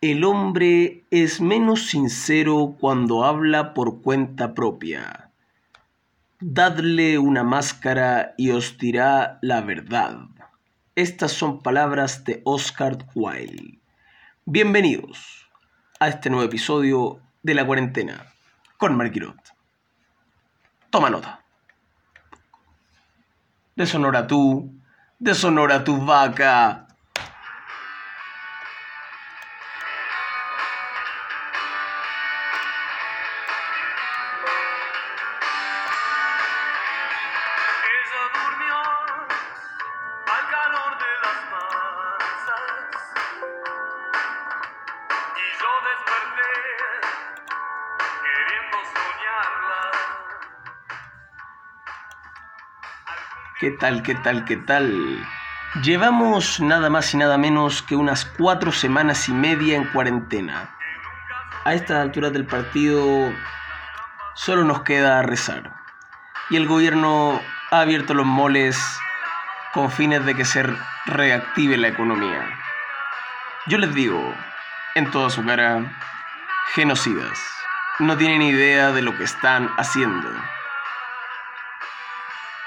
El hombre es menos sincero cuando habla por cuenta propia. Dadle una máscara y os dirá la verdad. Estas son palabras de Oscar Wilde. Bienvenidos a este nuevo episodio de La Cuarentena con Marquirot. Toma nota. Deshonora tú, deshonora tu vaca. ¿Qué tal, qué tal, qué tal? Llevamos nada más y nada menos que unas cuatro semanas y media en cuarentena. A estas alturas del partido solo nos queda rezar. Y el gobierno ha abierto los moles con fines de que se reactive la economía. Yo les digo, en toda su cara, genocidas. No tienen idea de lo que están haciendo.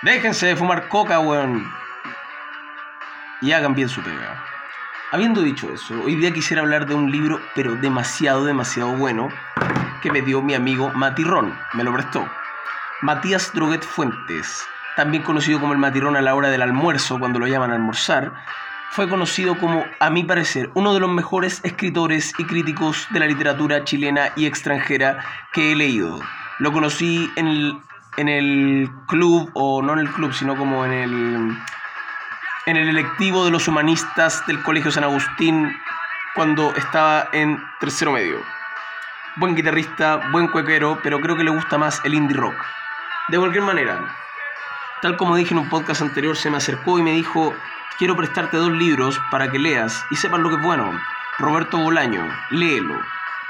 Déjense de fumar coca, weón. Y hagan bien su pega. Habiendo dicho eso, hoy día quisiera hablar de un libro, pero demasiado, demasiado bueno, que me dio mi amigo Matirrón. Me lo prestó. Matías Droguet Fuentes, también conocido como el Matirrón a la hora del almuerzo, cuando lo llaman a almorzar, fue conocido como, a mi parecer, uno de los mejores escritores y críticos de la literatura chilena y extranjera que he leído. Lo conocí en el, en el club, o no en el club, sino como en el, en el electivo de los humanistas del Colegio San Agustín cuando estaba en tercero medio. Buen guitarrista, buen cuequero, pero creo que le gusta más el indie rock. De cualquier manera, tal como dije en un podcast anterior, se me acercó y me dijo, quiero prestarte dos libros para que leas y sepas lo que es bueno. Roberto Bolaño, léelo.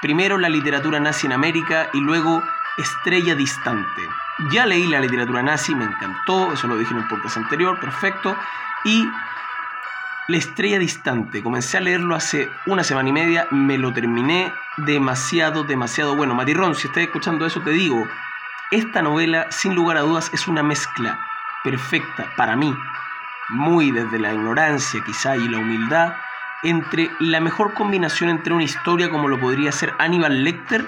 Primero la literatura nazi en América y luego Estrella Distante. Ya leí la literatura nazi, me encantó, eso lo dije en un podcast anterior, perfecto. Y La Estrella Distante, comencé a leerlo hace una semana y media, me lo terminé demasiado, demasiado bueno. Matirrón, si estás escuchando eso, te digo, esta novela, sin lugar a dudas, es una mezcla perfecta para mí, muy desde la ignorancia quizá y la humildad, entre la mejor combinación entre una historia como lo podría ser Aníbal Lecter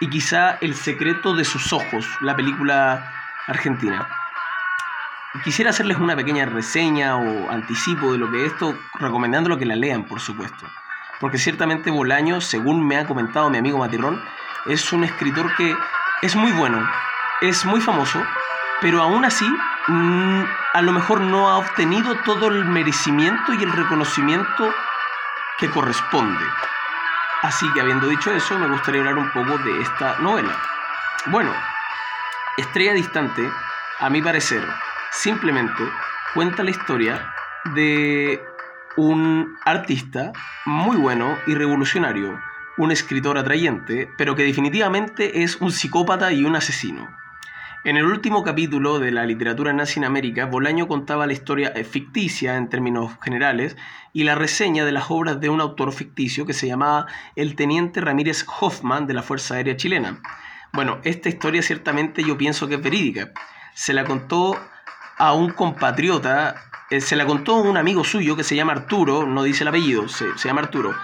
y quizá El secreto de sus ojos, la película argentina. Quisiera hacerles una pequeña reseña o anticipo de lo que es esto, recomendándolo que la lean, por supuesto. Porque ciertamente Bolaño, según me ha comentado mi amigo Matirrón, es un escritor que es muy bueno, es muy famoso, pero aún así mm, a lo mejor no ha obtenido todo el merecimiento y el reconocimiento que corresponde. Así que habiendo dicho eso, me gustaría hablar un poco de esta novela. Bueno, Estrella Distante, a mi parecer, simplemente cuenta la historia de un artista muy bueno y revolucionario, un escritor atrayente, pero que definitivamente es un psicópata y un asesino. En el último capítulo de la literatura nazi en América, Bolaño contaba la historia ficticia en términos generales y la reseña de las obras de un autor ficticio que se llamaba el teniente Ramírez Hoffman de la Fuerza Aérea Chilena. Bueno, esta historia ciertamente yo pienso que es verídica. Se la contó a un compatriota, eh, se la contó a un amigo suyo que se llama Arturo, no dice el apellido, se, se llama Arturo,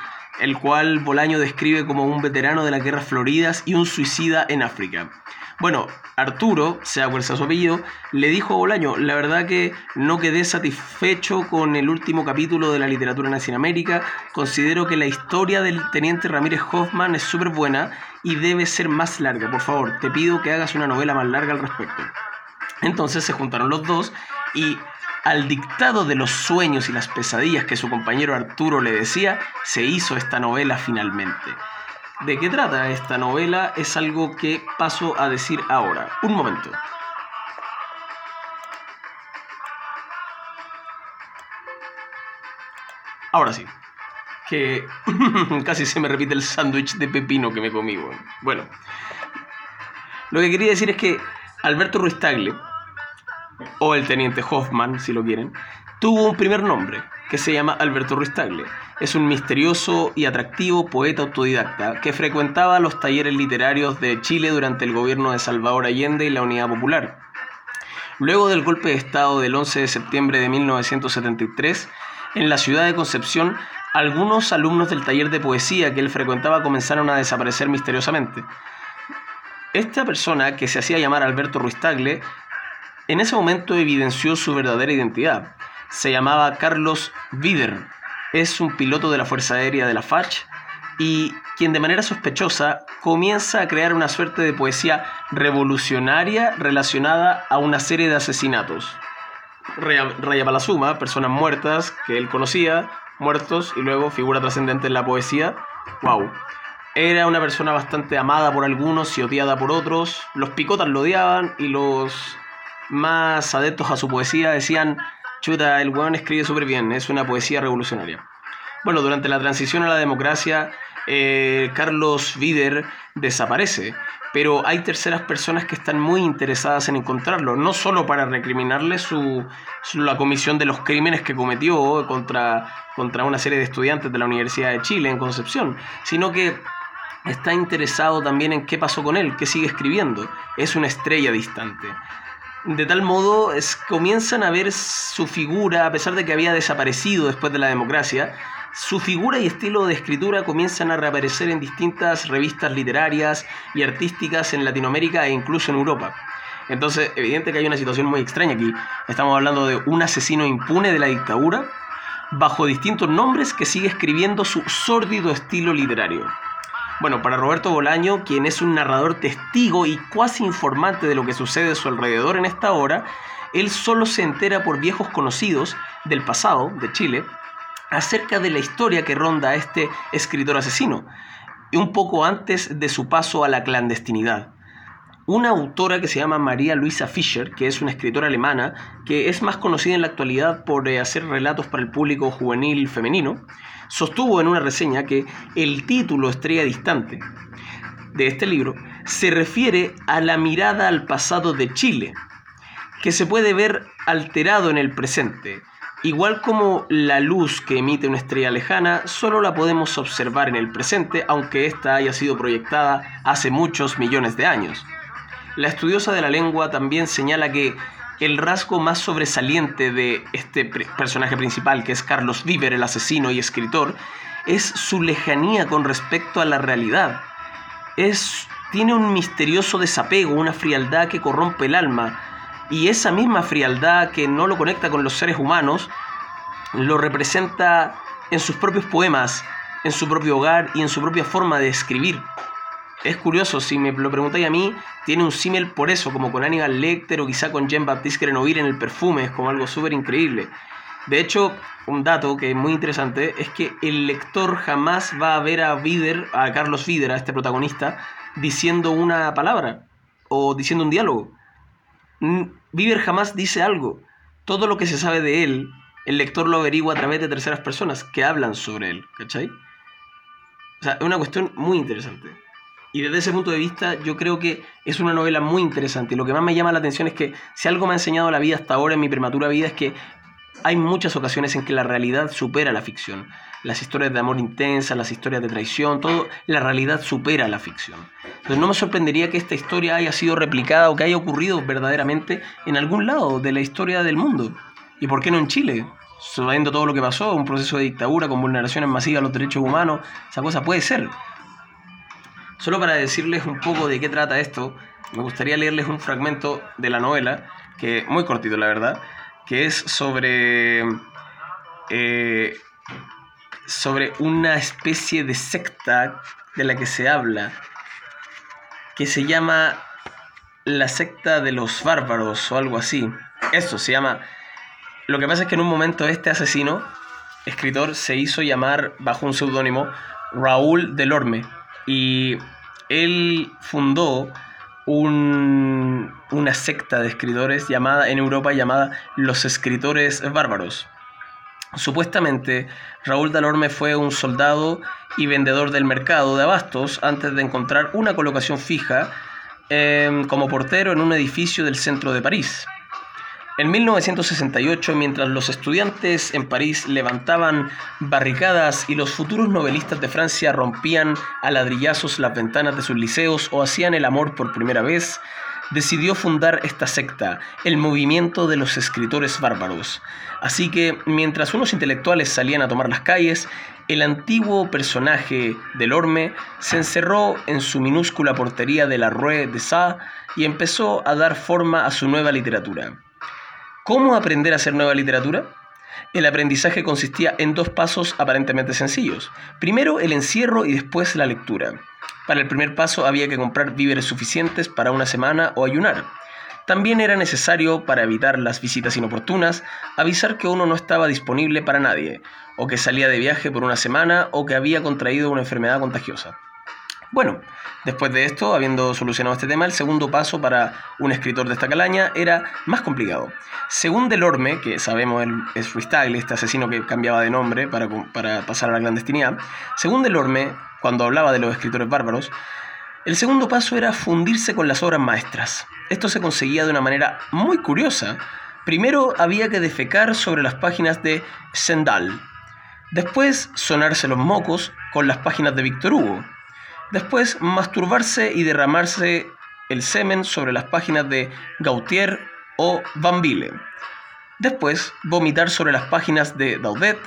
el cual Bolaño describe como un veterano de las guerras floridas y un suicida en África. Bueno, Arturo, sea cual sea su apellido, le dijo a Bolaño, la verdad que no quedé satisfecho con el último capítulo de la literatura en América, considero que la historia del teniente Ramírez Hoffman es súper buena y debe ser más larga, por favor, te pido que hagas una novela más larga al respecto. Entonces se juntaron los dos y al dictado de los sueños y las pesadillas que su compañero Arturo le decía, se hizo esta novela finalmente. ¿De qué trata esta novela? Es algo que paso a decir ahora. Un momento. Ahora sí. Que casi se me repite el sándwich de pepino que me comí. Bueno. lo que quería decir es que Alberto Ruiz Tagle, o el teniente Hoffman, si lo quieren, tuvo un primer nombre. que se llama Alberto Ruiz Tagle. Es un misterioso y atractivo poeta autodidacta que frecuentaba los talleres literarios de Chile durante el gobierno de Salvador Allende y la Unidad Popular. Luego del golpe de Estado del 11 de septiembre de 1973, en la ciudad de Concepción, algunos alumnos del taller de poesía que él frecuentaba comenzaron a desaparecer misteriosamente. Esta persona, que se hacía llamar Alberto Ruiz Tagle, en ese momento evidenció su verdadera identidad. Se llamaba Carlos Vider, es un piloto de la Fuerza Aérea de la FACH y quien de manera sospechosa comienza a crear una suerte de poesía revolucionaria relacionada a una serie de asesinatos. Raya, Raya Palazuma, personas muertas que él conocía, muertos y luego figura trascendente en la poesía. ¡Wow! Era una persona bastante amada por algunos y odiada por otros. Los picotas lo odiaban y los más adeptos a su poesía decían, chuta, el weón escribe súper bien, es una poesía revolucionaria. Bueno, durante la transición a la democracia, eh, Carlos Vider desaparece, pero hay terceras personas que están muy interesadas en encontrarlo, no solo para recriminarle su, su- la comisión de los crímenes que cometió contra, contra una serie de estudiantes de la Universidad de Chile en Concepción, sino que está interesado también en qué pasó con él, qué sigue escribiendo. Es una estrella distante. De tal modo, comienzan a ver su figura, a pesar de que había desaparecido después de la democracia, su figura y estilo de escritura comienzan a reaparecer en distintas revistas literarias y artísticas en Latinoamérica e incluso en Europa. Entonces, evidente que hay una situación muy extraña aquí. Estamos hablando de un asesino impune de la dictadura, bajo distintos nombres, que sigue escribiendo su sórdido estilo literario. Bueno, para Roberto Bolaño, quien es un narrador testigo y cuasi informante de lo que sucede a su alrededor en esta hora, él solo se entera por viejos conocidos del pasado de Chile acerca de la historia que ronda a este escritor asesino, un poco antes de su paso a la clandestinidad. Una autora que se llama María Luisa Fischer, que es una escritora alemana, que es más conocida en la actualidad por eh, hacer relatos para el público juvenil femenino, sostuvo en una reseña que el título Estrella Distante de este libro se refiere a la mirada al pasado de Chile, que se puede ver alterado en el presente. Igual como la luz que emite una estrella lejana, solo la podemos observar en el presente, aunque ésta haya sido proyectada hace muchos millones de años. La estudiosa de la lengua también señala que el rasgo más sobresaliente de este personaje principal, que es Carlos Viver, el asesino y escritor, es su lejanía con respecto a la realidad. Es, tiene un misterioso desapego, una frialdad que corrompe el alma, y esa misma frialdad que no lo conecta con los seres humanos, lo representa en sus propios poemas, en su propio hogar y en su propia forma de escribir. Es curioso, si me lo preguntáis a mí, tiene un símil por eso, como con Aníbal Lecter o quizá con Jean-Baptiste Grenouille en El Perfume, es como algo súper increíble. De hecho, un dato que es muy interesante es que el lector jamás va a ver a Vider, a Carlos Vider, a este protagonista, diciendo una palabra o diciendo un diálogo. Viver jamás dice algo. Todo lo que se sabe de él, el lector lo averigua a través de terceras personas que hablan sobre él, ¿cachai? O sea, es una cuestión muy interesante. Y desde ese punto de vista, yo creo que es una novela muy interesante. Lo que más me llama la atención es que si algo me ha enseñado la vida hasta ahora en mi prematura vida es que hay muchas ocasiones en que la realidad supera la ficción. Las historias de amor intensa, las historias de traición, todo, la realidad supera la ficción. Entonces no me sorprendería que esta historia haya sido replicada o que haya ocurrido verdaderamente en algún lado de la historia del mundo. ¿Y por qué no en Chile? Sabiendo todo lo que pasó, un proceso de dictadura con vulneraciones masivas a los derechos humanos, esa cosa puede ser. Solo para decirles un poco de qué trata esto, me gustaría leerles un fragmento de la novela, que muy cortito la verdad, que es sobre eh, sobre una especie de secta de la que se habla, que se llama la secta de los bárbaros o algo así. Eso se llama. Lo que pasa es que en un momento este asesino, escritor, se hizo llamar bajo un seudónimo Raúl Delorme y él fundó un- una secta de escritores llamada en Europa llamada los escritores bárbaros. Supuestamente, Raúl Dalorme fue un soldado y vendedor del mercado de abastos antes de encontrar una colocación fija eh, como portero en un edificio del centro de París. En 1968, mientras los estudiantes en París levantaban barricadas y los futuros novelistas de Francia rompían a ladrillazos las ventanas de sus liceos o hacían el amor por primera vez, decidió fundar esta secta, el movimiento de los escritores bárbaros. Así que, mientras unos intelectuales salían a tomar las calles, el antiguo personaje del Orme se encerró en su minúscula portería de la Rue de Sa y empezó a dar forma a su nueva literatura. ¿Cómo aprender a hacer nueva literatura? El aprendizaje consistía en dos pasos aparentemente sencillos. Primero el encierro y después la lectura. Para el primer paso había que comprar víveres suficientes para una semana o ayunar. También era necesario, para evitar las visitas inoportunas, avisar que uno no estaba disponible para nadie, o que salía de viaje por una semana, o que había contraído una enfermedad contagiosa. Bueno, después de esto, habiendo solucionado este tema, el segundo paso para un escritor de esta calaña era más complicado. Según Delorme, que sabemos es freestyle, este asesino que cambiaba de nombre para, para pasar a la clandestinidad, según Delorme, cuando hablaba de los escritores bárbaros, el segundo paso era fundirse con las obras maestras. Esto se conseguía de una manera muy curiosa. Primero había que defecar sobre las páginas de Stendhal. Después sonarse los mocos con las páginas de Victor Hugo. Después masturbarse y derramarse el semen sobre las páginas de Gautier o Van Ville. Después vomitar sobre las páginas de Daudet,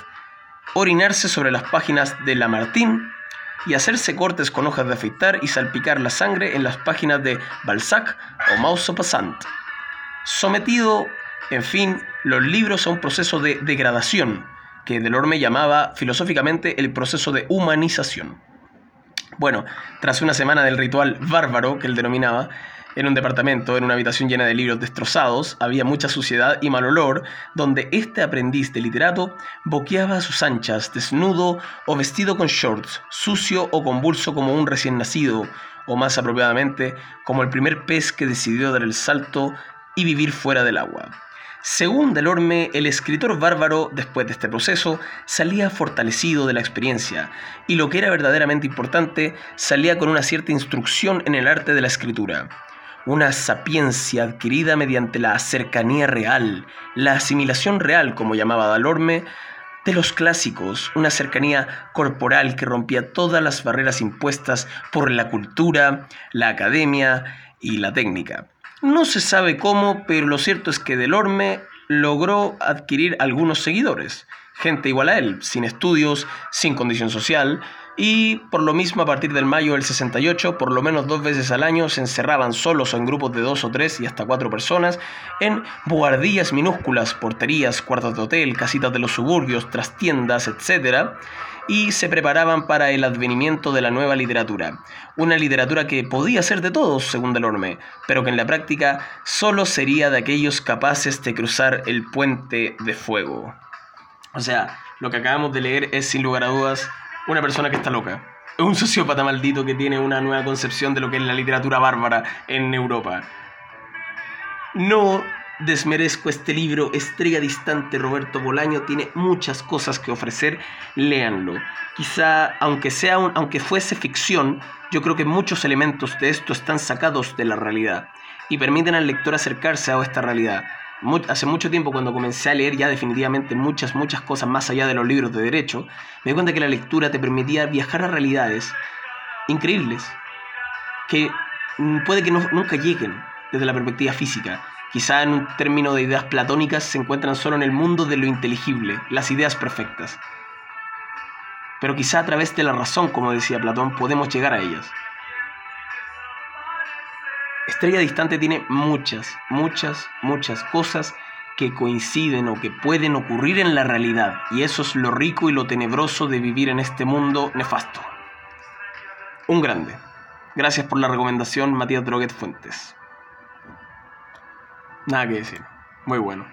orinarse sobre las páginas de Lamartine y hacerse cortes con hojas de afeitar y salpicar la sangre en las páginas de Balzac o Maupassant. Sometido, en fin, los libros a un proceso de degradación, que Delorme llamaba filosóficamente el proceso de humanización. Bueno, tras una semana del ritual bárbaro que él denominaba, en un departamento, en una habitación llena de libros destrozados, había mucha suciedad y mal olor, donde este aprendiz de literato boqueaba a sus anchas, desnudo o vestido con shorts, sucio o convulso como un recién nacido, o más apropiadamente, como el primer pez que decidió dar el salto y vivir fuera del agua. Según Delorme, el escritor bárbaro, después de este proceso, salía fortalecido de la experiencia, y lo que era verdaderamente importante, salía con una cierta instrucción en el arte de la escritura una sapiencia adquirida mediante la cercanía real, la asimilación real, como llamaba Dalorme, de los clásicos, una cercanía corporal que rompía todas las barreras impuestas por la cultura, la academia y la técnica. No se sabe cómo, pero lo cierto es que Delorme logró adquirir algunos seguidores, gente igual a él, sin estudios, sin condición social, y por lo mismo a partir del mayo del 68, por lo menos dos veces al año se encerraban solos o en grupos de dos o tres y hasta cuatro personas en buhardillas minúsculas, porterías, cuartos de hotel, casitas de los suburbios, trastiendas, etc. Y se preparaban para el advenimiento de la nueva literatura. Una literatura que podía ser de todos, según Delorme, pero que en la práctica solo sería de aquellos capaces de cruzar el puente de fuego. O sea, lo que acabamos de leer es sin lugar a dudas una persona que está loca. Un sociópata maldito que tiene una nueva concepción de lo que es la literatura bárbara en Europa. No desmerezco este libro, Estrella Distante, Roberto Bolaño, tiene muchas cosas que ofrecer, léanlo. Quizá, aunque, sea aunque fuese ficción, yo creo que muchos elementos de esto están sacados de la realidad y permiten al lector acercarse a esta realidad hace mucho tiempo cuando comencé a leer ya definitivamente muchas, muchas cosas más allá de los libros de derecho, me di cuenta que la lectura te permitía viajar a realidades increíbles que puede que nunca lleguen desde la perspectiva física. Quizá en un término de ideas platónicas se encuentran solo en el mundo de lo inteligible, las ideas perfectas. Pero quizá a través de la razón, como decía Platón, podemos llegar a ellas. Estrella Distante tiene muchas, muchas, muchas cosas que coinciden o que pueden ocurrir en la realidad. Y eso es lo rico y lo tenebroso de vivir en este mundo nefasto. Un grande. Gracias por la recomendación, Matías Droguet Fuentes. Nada que decir. Muy bueno.